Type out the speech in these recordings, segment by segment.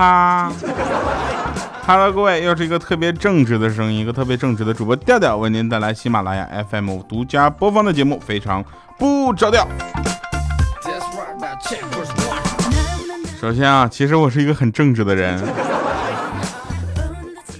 哈。Hello，各位，又是一个特别正直的声音，一个特别正直的主播调调，为您带来喜马拉雅 FM 独家播放的节目，非常不着调。首先啊，其实我是一个很正直的人。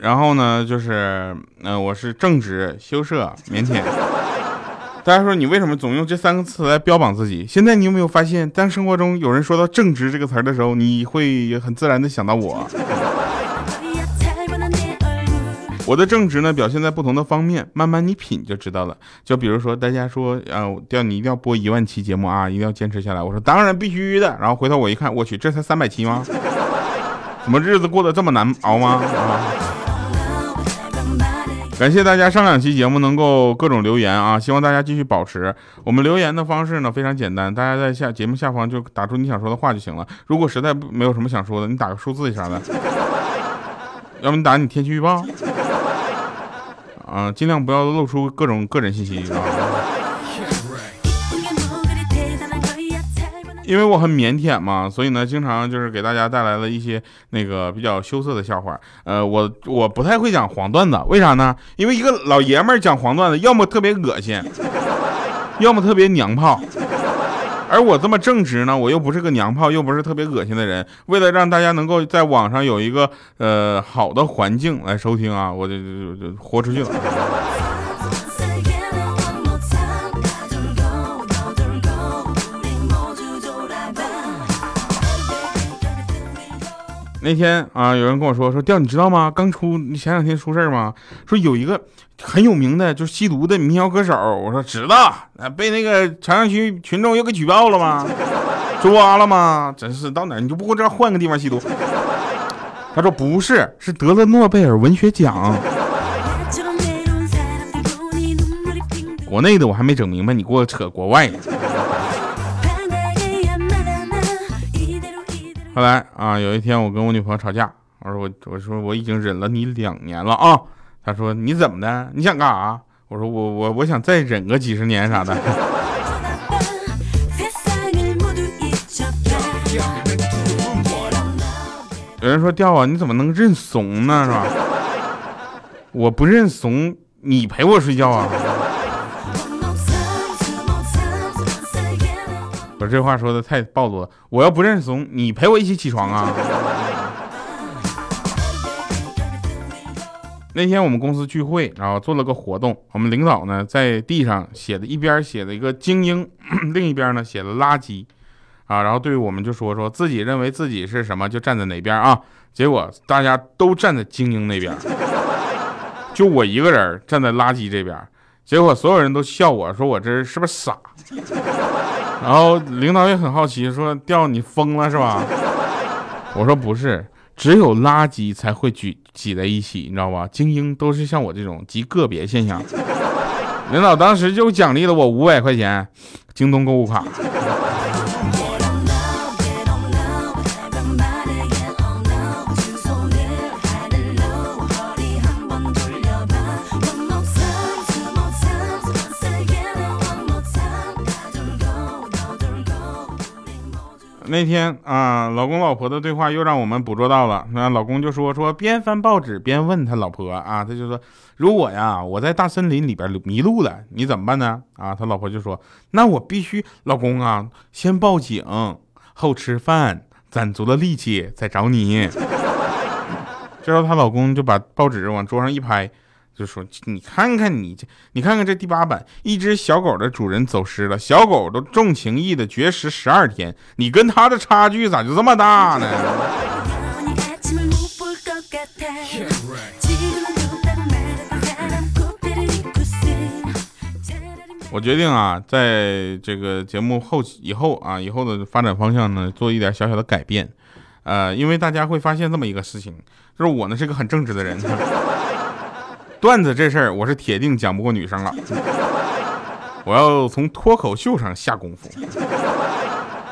然后呢，就是，嗯，我是正直、羞涩、腼腆。大家说你为什么总用这三个词来标榜自己？现在你有没有发现，当生活中有人说到正直这个词儿的时候，你会很自然的想到我？我的正直呢，表现在不同的方面，慢慢你品就知道了。就比如说，大家说，呃，叫你一定要播一万期节目啊，一定要坚持下来。我说当然必须的。然后回头我一看，我去，这才三百期吗？怎么日子过得这么难熬吗？啊！感谢大家上两期节目能够各种留言啊，希望大家继续保持。我们留言的方式呢非常简单，大家在下节目下方就打出你想说的话就行了。如果实在没有什么想说的，你打个数字啥的，要不你打你天气预报。啊，尽量不要露出各种个人信息啊！因为我很腼腆嘛，所以呢，经常就是给大家带来了一些那个比较羞涩的笑话。呃，我我不太会讲黄段子，为啥呢？因为一个老爷们儿讲黄段子，要么特别恶心，要么特别娘炮。而我这么正直呢，我又不是个娘炮，又不是特别恶心的人。为了让大家能够在网上有一个呃好的环境来收听啊，我就就就豁出去了。那天啊，有人跟我说说调，你知道吗？刚出前两天出事吗？说有一个很有名的，就是吸毒的民谣歌手。我说知道，被那个朝阳区群众又给举报了吗？抓了吗？真是到哪你就不会这换个地方吸毒？他说不是，是得了诺贝尔文学奖。国内的我还没整明白，你给我扯国外。后来啊，有一天我跟我女朋友吵架，我说我我说我已经忍了你两年了啊。她说你怎么的？你想干啥？我说我我我想再忍个几十年啥的。有人说掉啊，你怎么能认怂呢？是吧？我不认怂，你陪我睡觉啊。这话说的太暴露了！我要不认怂，你陪我一起起床啊！那天我们公司聚会，然后做了个活动，我们领导呢在地上写的一边写了一个精英，另一边呢写了垃圾，啊，然后对我们就说说自己认为自己是什么就站在哪边啊，结果大家都站在精英那边，就我一个人站在垃圾这边，结果所有人都笑我说我这是不是傻？然后领导也很好奇，说：“调你疯了是吧？”我说：“不是，只有垃圾才会聚挤在一起，你知道吧？精英都是像我这种极个别现象。”领导当时就奖励了我五百块钱京东购物卡。那天啊，老公老婆的对话又让我们捕捉到了。那老公就说说边翻报纸边问他老婆啊，他就说如果呀我在大森林里边迷路了，你怎么办呢？啊，他老婆就说那我必须老公啊先报警后吃饭，攒足了力气再找你。这时候她老公就把报纸往桌上一拍。就说你看看你这，你看看这第八版，一只小狗的主人走失了，小狗都重情义的绝食十二天，你跟它的差距咋就这么大呢？我决定啊，在这个节目后期以后啊，以后的发展方向呢，做一点小小的改变，呃，因为大家会发现这么一个事情，就是我呢是个很正直的人。段子这事儿，我是铁定讲不过女生了。我要从脱口秀上下功夫。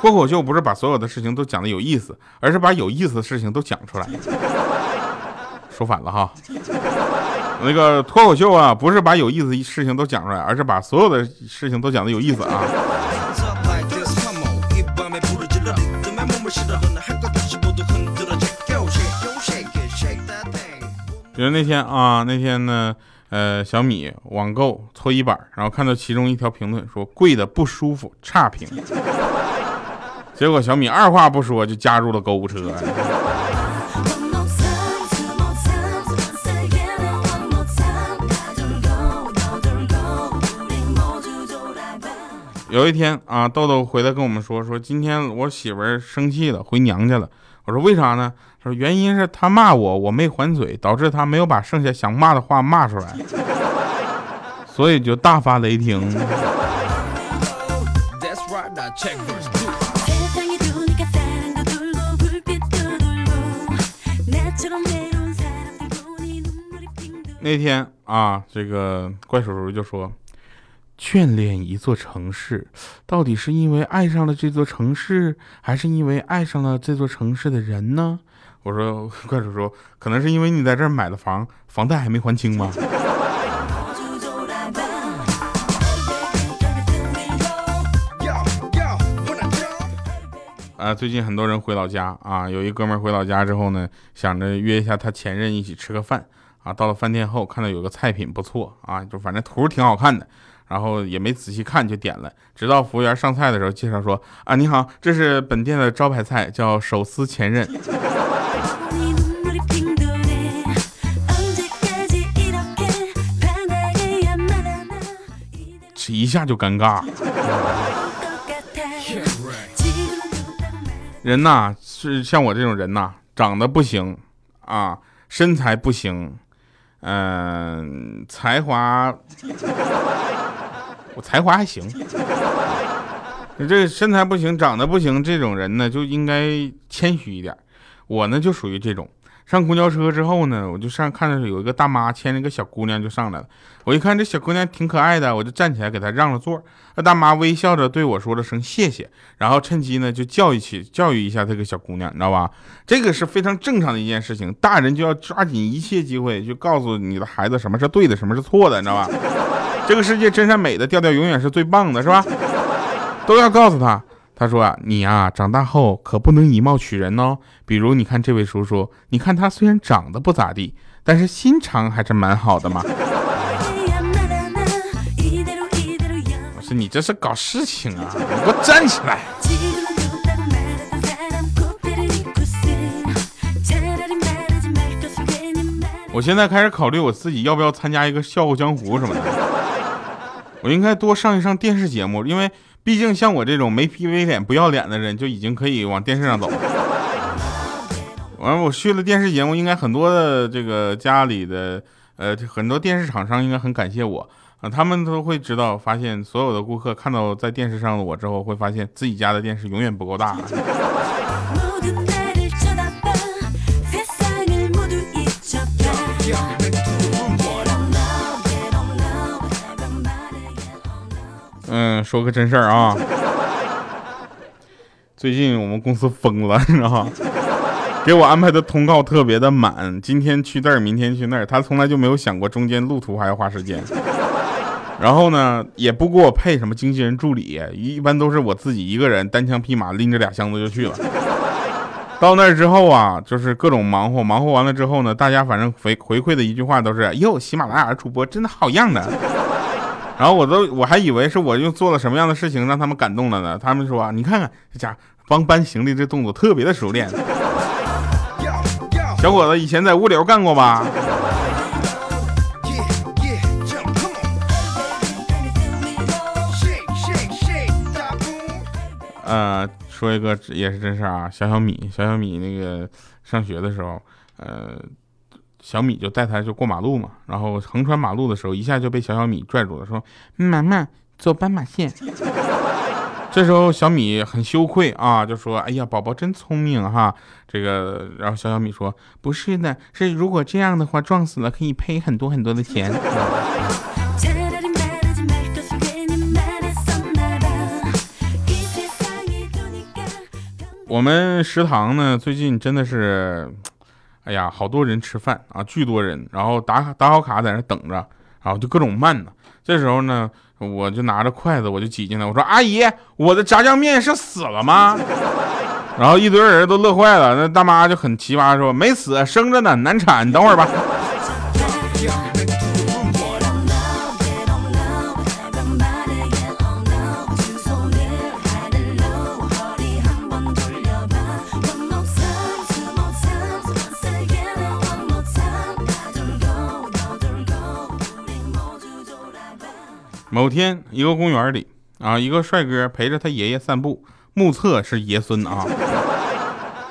脱口秀不是把所有的事情都讲的有意思，而是把有意思的事情都讲出来。说反了哈。那个脱口秀啊，不是把有意思的事情都讲出来，而是把所有的事情都讲的有意思啊。比如那天啊，那天呢，呃，小米网购搓衣板，然后看到其中一条评论说贵的不舒服，差评。结果小米二话不说就加入了购物车。有一天啊，豆豆回来跟我们说，说今天我媳妇儿生气了，回娘家了。我说为啥呢？他说原因是他骂我，我没还嘴，导致他没有把剩下想骂的话骂出来，所以就大发雷霆。那天啊，这个怪叔叔就说。眷恋一座城市，到底是因为爱上了这座城市，还是因为爱上了这座城市的人呢？我说，怪叔叔，可能是因为你在这儿买了房，房贷还没还清吗？啊，最近很多人回老家啊，有一哥们儿回老家之后呢，想着约一下他前任一起吃个饭啊。到了饭店后，看到有个菜品不错啊，就反正图挺好看的。然后也没仔细看就点了，直到服务员上菜的时候介绍说：“啊，你好，这是本店的招牌菜，叫手撕前任。”一下就尴尬。人呐，是像我这种人呐，长得不行啊，身材不行，嗯，才华。我才华还行，你这身材不行，长得不行，这种人呢就应该谦虚一点。我呢就属于这种，上公交车之后呢，我就上看到有一个大妈牵着个小姑娘就上来了。我一看这小姑娘挺可爱的，我就站起来给她让了座。那大妈微笑着对我说了声谢谢，然后趁机呢就教育起教育一下这个小姑娘，你知道吧？这个是非常正常的一件事情，大人就要抓紧一切机会，就告诉你的孩子什么是对的，什么是错的，你知道吧？这个世界真善美的调调永远是最棒的，是吧？都要告诉他。他说啊，你呀，长大后可不能以貌取人哦。比如你看这位叔叔，你看他虽然长得不咋地，但是心肠还是蛮好的嘛。我说你这是搞事情啊！你给我站起来。我现在开始考虑我自己要不要参加一个笑傲江湖什么的。我应该多上一上电视节目，因为毕竟像我这种没皮没脸、不要脸的人，就已经可以往电视上走。完了，我去了电视节目，应该很多的这个家里的呃很多电视厂商应该很感谢我啊，他们都会知道，发现所有的顾客看到在电视上的我之后，会发现自己家的电视永远不够大。嗯，说个真事儿啊，最近我们公司疯了，你知道吗？给我安排的通告特别的满，今天去这儿，明天去那儿，他从来就没有想过中间路途还要花时间。然后呢，也不给我配什么经纪人助理，一般都是我自己一个人单枪匹马拎着俩箱子就去了。到那儿之后啊，就是各种忙活，忙活完了之后呢，大家反正回回馈的一句话都是：哟，喜马拉雅主播真的好样的。然后我都我还以为是我又做了什么样的事情让他们感动了呢？他们说你看看这家帮搬行李这动作特别的熟练。小伙子以前在物流干过吧？呃，说一个也是真事啊，小小米，小小米那个上学的时候，呃。小米就带他就过马路嘛，然后横穿马路的时候，一下就被小小米拽住了，说：“妈妈，走斑马线。”这时候小米很羞愧啊，就说：“哎呀，宝宝真聪明哈。”这个，然后小小米说：“不是的，是如果这样的话撞死了可以赔很多很多的钱。”我们食堂呢，最近真的是。哎呀，好多人吃饭啊，巨多人，然后打打好卡在那等着，然后就各种慢呢。这时候呢，我就拿着筷子，我就挤进来，我说：“阿姨，我的炸酱面是死了吗？” 然后一堆人都乐坏了。那大妈就很奇葩说：“没死，生着呢，难产，你等会儿吧。”某天，一个公园里啊，一个帅哥陪着他爷爷散步，目测是爷孙啊。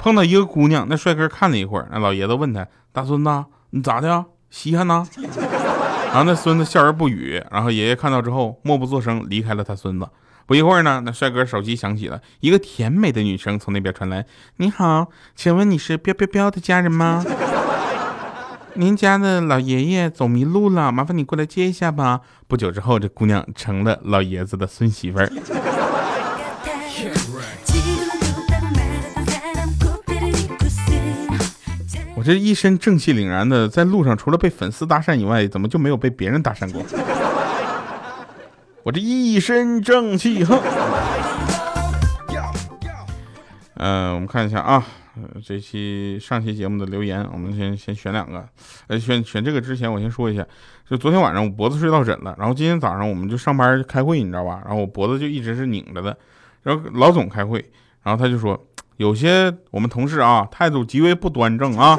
碰到一个姑娘，那帅哥看了一会儿，那老爷子问他：“大孙子，你咋的？稀罕呐？”然后那孙子笑而不语。然后爷爷看到之后，默不作声离开了他孙子。不一会儿呢，那帅哥手机响起了，一个甜美的女声从那边传来：“你好，请问你是彪彪彪的家人吗？”您家的老爷爷走迷路了，麻烦你过来接一下吧。不久之后，这姑娘成了老爷子的孙媳妇儿。我这一身正气凛然的，在路上除了被粉丝搭讪以外，怎么就没有被别人搭讪过？我这一身正气，哼。嗯，我们看一下啊。这期上期节目的留言，我们先先选两个。呃，选选这个之前，我先说一下，就昨天晚上我脖子睡到枕了，然后今天早上我们就上班开会，你知道吧？然后我脖子就一直是拧着的。然后老总开会，然后他就说，有些我们同事啊，态度极为不端正啊，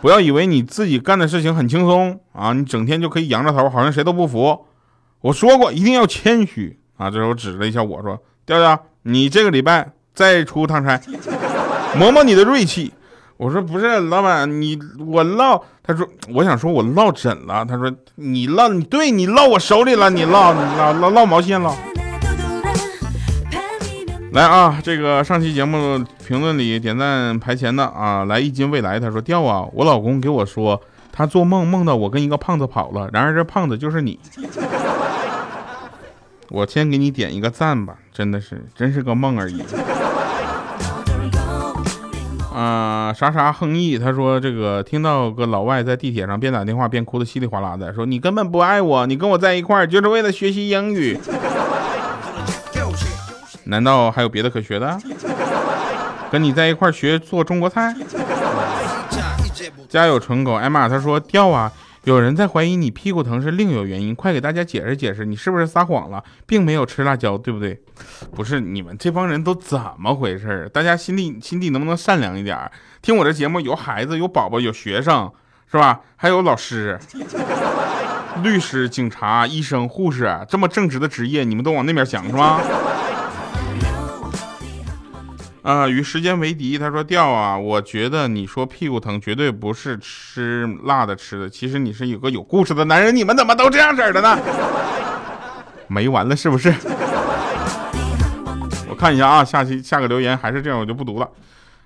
不要以为你自己干的事情很轻松啊，你整天就可以扬着头，好像谁都不服。我说过一定要谦虚啊。这时候指了一下我说，调调，你这个礼拜再出趟差。磨磨你的锐气，我说不是老板，你我落，他说我想说我落枕了，他说你落，你对你落我手里了，你落落落落毛线了。来啊，这个上期节目评论里点赞排前的啊，来一斤未来，他说掉啊，我老公给我说他做梦梦到我跟一个胖子跑了，然而这胖子就是你。我先给你点一个赞吧，真的是真是个梦而已。啊，啥啥横意，他说这个听到个老外在地铁上边打电话边哭的稀里哗啦的，说你根本不爱我，你跟我在一块儿就是为了学习英语，难道还有别的可学的？跟你在一块儿学做中国菜？家有纯狗，艾玛他说掉啊。有人在怀疑你屁股疼是另有原因，快给大家解释解释，你是不是撒谎了，并没有吃辣椒，对不对？不是，你们这帮人都怎么回事？大家心地心地能不能善良一点？听我这节目有孩子，有宝宝，有学生，是吧？还有老师、律师、警察、医生、护士，这么正直的职业，你们都往那边想是吗？啊，与时间为敌。他说：“掉啊，我觉得你说屁股疼，绝对不是吃辣的吃的。其实你是有个有故事的男人。你们怎么都这样式的呢？没完了是不是？我看一下啊，下期下个留言还是这样，我就不读了。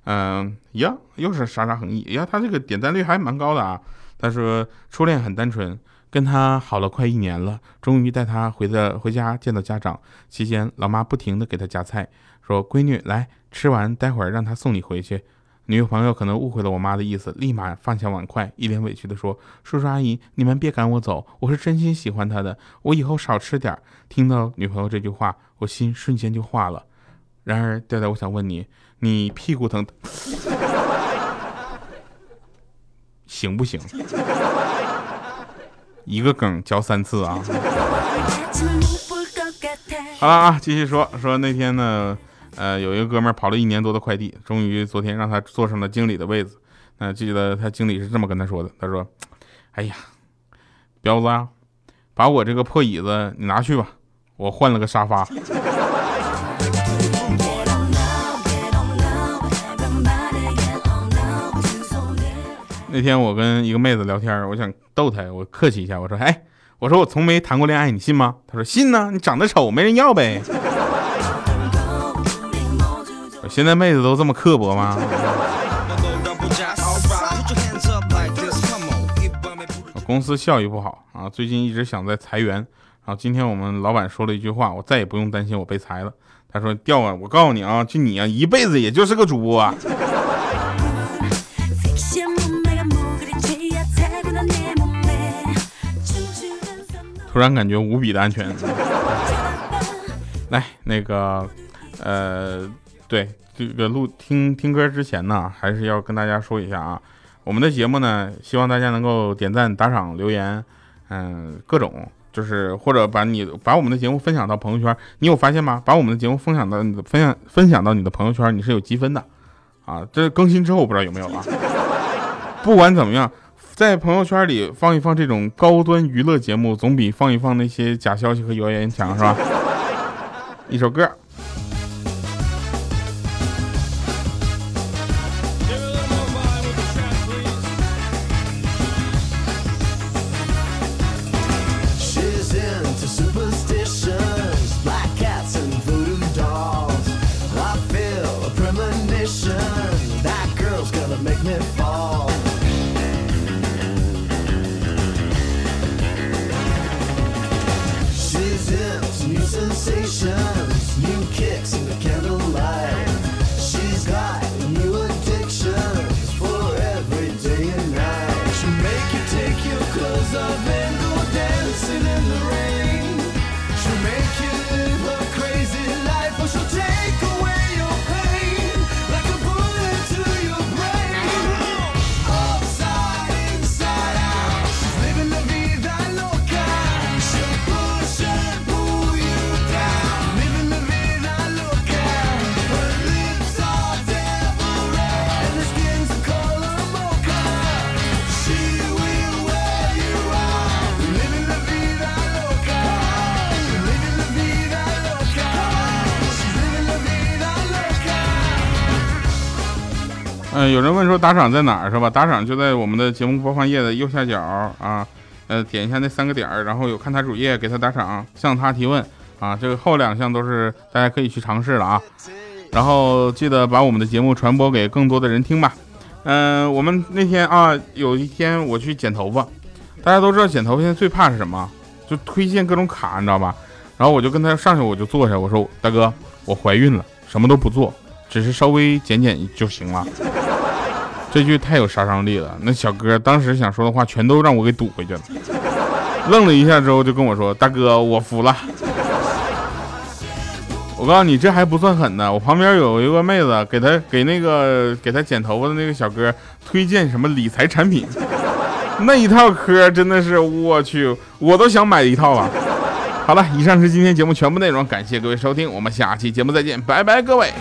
嗯，呀，又是傻傻横意。呀，他这个点赞率还蛮高的啊。他说初恋很单纯，跟他好了快一年了，终于带他回的回家见到家长。期间，老妈不停的给他夹菜，说闺女来。”吃完，待会儿让他送你回去。女朋友可能误会了我妈的意思，立马放下碗筷，一脸委屈的说：“叔叔阿姨，你们别赶我走，我是真心喜欢他的，我以后少吃点。”听到女朋友这句话，我心瞬间就化了。然而，调调，我想问你，你屁股疼，行不行？一个梗嚼三次啊！好了啊，继续说说那天呢。呃，有一个哥们儿跑了一年多的快递，终于昨天让他坐上了经理的位子。那记得他经理是这么跟他说的：“他说，哎呀，彪子啊，把我这个破椅子你拿去吧，我换了个沙发。”那天我跟一个妹子聊天，我想逗她，我客气一下，我说：“哎，我说我从没谈过恋爱，你信吗？”她说：“信呢，你长得丑，没人要呗。”现在妹子都这么刻薄吗？公司效益不好啊，最近一直想在裁员。啊，今天我们老板说了一句话，我再也不用担心我被裁了。他说：“调啊，我告诉你啊，就你啊，一辈子也就是个主播。”突然感觉无比的安全。来，那个，呃。对这个录听听歌之前呢，还是要跟大家说一下啊，我们的节目呢，希望大家能够点赞、打赏、留言，嗯，各种就是或者把你把我们的节目分享到朋友圈。你有发现吗？把我们的节目分享到你的分享分享到你的朋友圈，你是有积分的啊。这更新之后我不知道有没有啊。不管怎么样，在朋友圈里放一放这种高端娱乐节目，总比放一放那些假消息和谣言强，是吧？一首歌。kicks. 有人问说打赏在哪儿是吧？打赏就在我们的节目播放页的右下角啊，呃，点一下那三个点儿，然后有看他主页，给他打赏，向他提问啊，这个后两项都是大家可以去尝试了啊。然后记得把我们的节目传播给更多的人听吧。嗯，我们那天啊，有一天我去剪头发，大家都知道剪头发现在最怕是什么？就推荐各种卡，你知道吧？然后我就跟他上去，我就坐下，我说大哥，我怀孕了，什么都不做，只是稍微剪剪就行了。这句太有杀伤力了，那小哥当时想说的话全都让我给堵回去了。愣了一下之后就跟我说：“大哥，我服了。”我告诉你，这还不算狠呢。我旁边有一个妹子，给他给那个给他剪头发的那个小哥推荐什么理财产品，那一套嗑真的是我去，我都想买一套了。好了，以上是今天节目全部内容，感谢各位收听，我们下期节目再见，拜拜，各位。